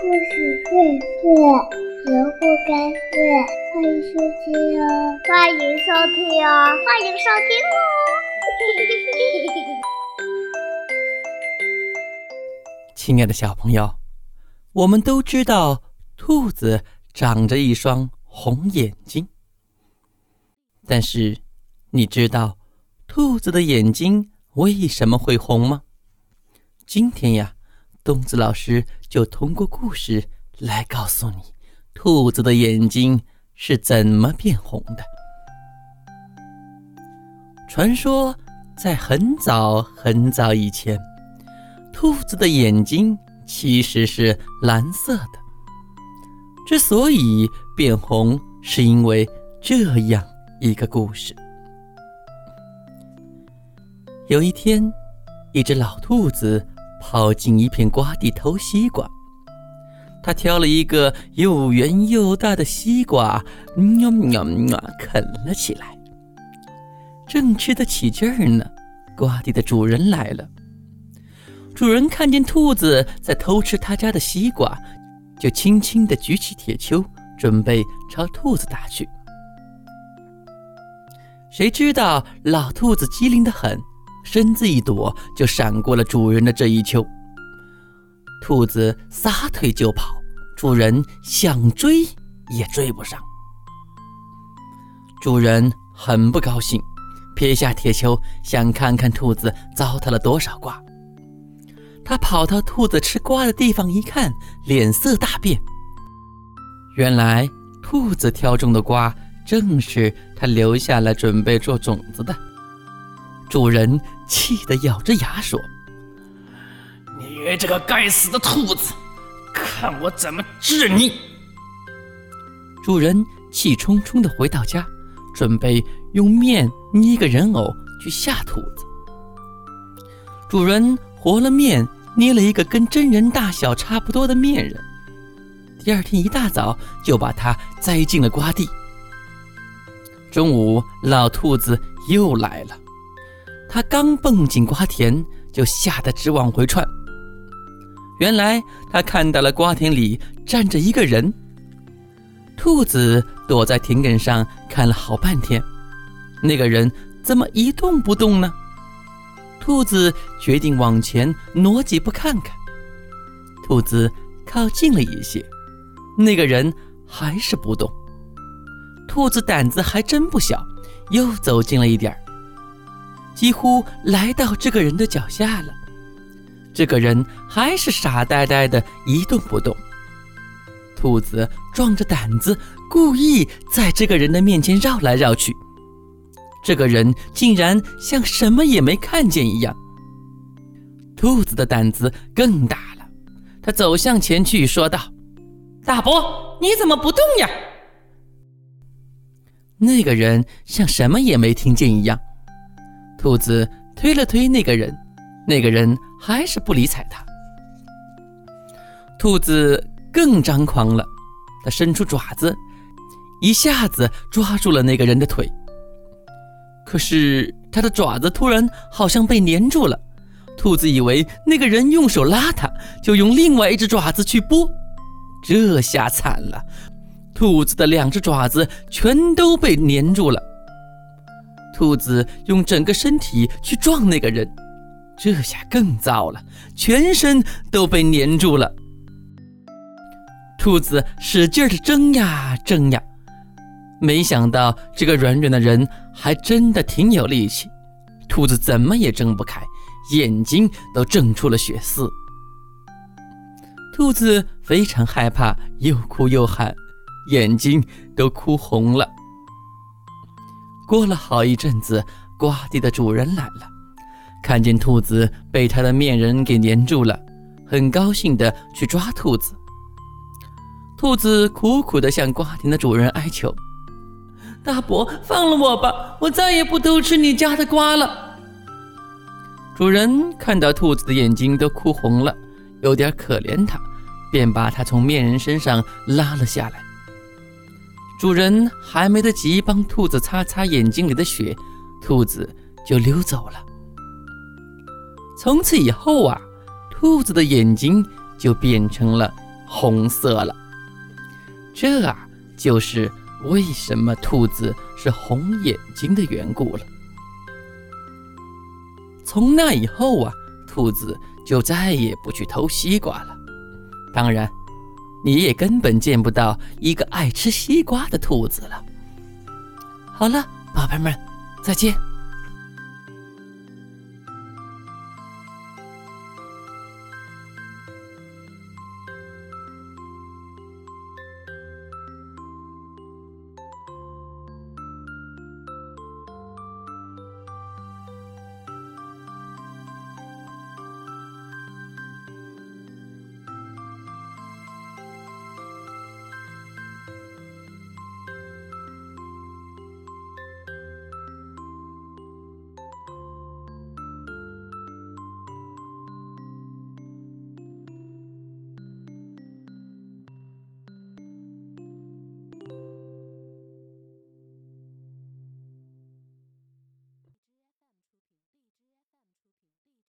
故事荟萃，萝卜开会，欢迎收听哦！欢迎收听哦！欢迎收听哦！亲爱的小朋友，我们都知道兔子长着一双红眼睛，但是你知道兔子的眼睛为什么会红吗？今天呀。东子老师就通过故事来告诉你，兔子的眼睛是怎么变红的。传说在很早很早以前，兔子的眼睛其实是蓝色的。之所以变红，是因为这样一个故事：有一天，一只老兔子。跑进一片瓜地偷西瓜，他挑了一个又圆又大的西瓜，喵喵喵啃了起来。正吃得起劲儿呢，瓜地的主人来了。主人看见兔子在偷吃他家的西瓜，就轻轻地举起铁锹，准备朝兔子打去。谁知道老兔子机灵得很。身子一躲，就闪过了主人的这一球。兔子撒腿就跑，主人想追也追不上。主人很不高兴，撇下铁锹，想看看兔子糟蹋了多少瓜。他跑到兔子吃瓜的地方一看，脸色大变。原来兔子挑中的瓜，正是他留下来准备做种子的。主人气得咬着牙说：“你这个该死的兔子，看我怎么治你！”主人气冲冲地回到家，准备用面捏个人偶去吓兔子。主人和了面，捏了一个跟真人大小差不多的面人。第二天一大早，就把它栽进了瓜地。中午，老兔子又来了。他刚蹦进瓜田，就吓得直往回窜。原来他看到了瓜田里站着一个人。兔子躲在田埂上看了好半天，那个人怎么一动不动呢？兔子决定往前挪几步看看。兔子靠近了一些，那个人还是不动。兔子胆子还真不小，又走近了一点儿。几乎来到这个人的脚下了，这个人还是傻呆呆的，一动不动。兔子壮着胆子，故意在这个人的面前绕来绕去，这个人竟然像什么也没看见一样。兔子的胆子更大了，他走向前去，说道：“大伯，你怎么不动呀？”那个人像什么也没听见一样。兔子推了推那个人，那个人还是不理睬他。兔子更张狂了，它伸出爪子，一下子抓住了那个人的腿。可是它的爪子突然好像被粘住了，兔子以为那个人用手拉它，就用另外一只爪子去拨，这下惨了，兔子的两只爪子全都被粘住了。兔子用整个身体去撞那个人，这下更糟了，全身都被粘住了。兔子使劲的挣呀挣呀，没想到这个软软的人还真的挺有力气，兔子怎么也挣不开，眼睛都挣出了血丝。兔子非常害怕，又哭又喊，眼睛都哭红了。过了好一阵子，瓜地的主人来了，看见兔子被他的面人给粘住了，很高兴的去抓兔子。兔子苦苦的向瓜田的主人哀求：“大伯，放了我吧，我再也不偷吃你家的瓜了。”主人看到兔子的眼睛都哭红了，有点可怜它，便把它从面人身上拉了下来。主人还没得及帮兔子擦擦眼睛里的血，兔子就溜走了。从此以后啊，兔子的眼睛就变成了红色了。这啊，就是为什么兔子是红眼睛的缘故了。从那以后啊，兔子就再也不去偷西瓜了。当然，你也根本见不到一个爱吃西瓜的兔子了。好了，宝贝们，再见。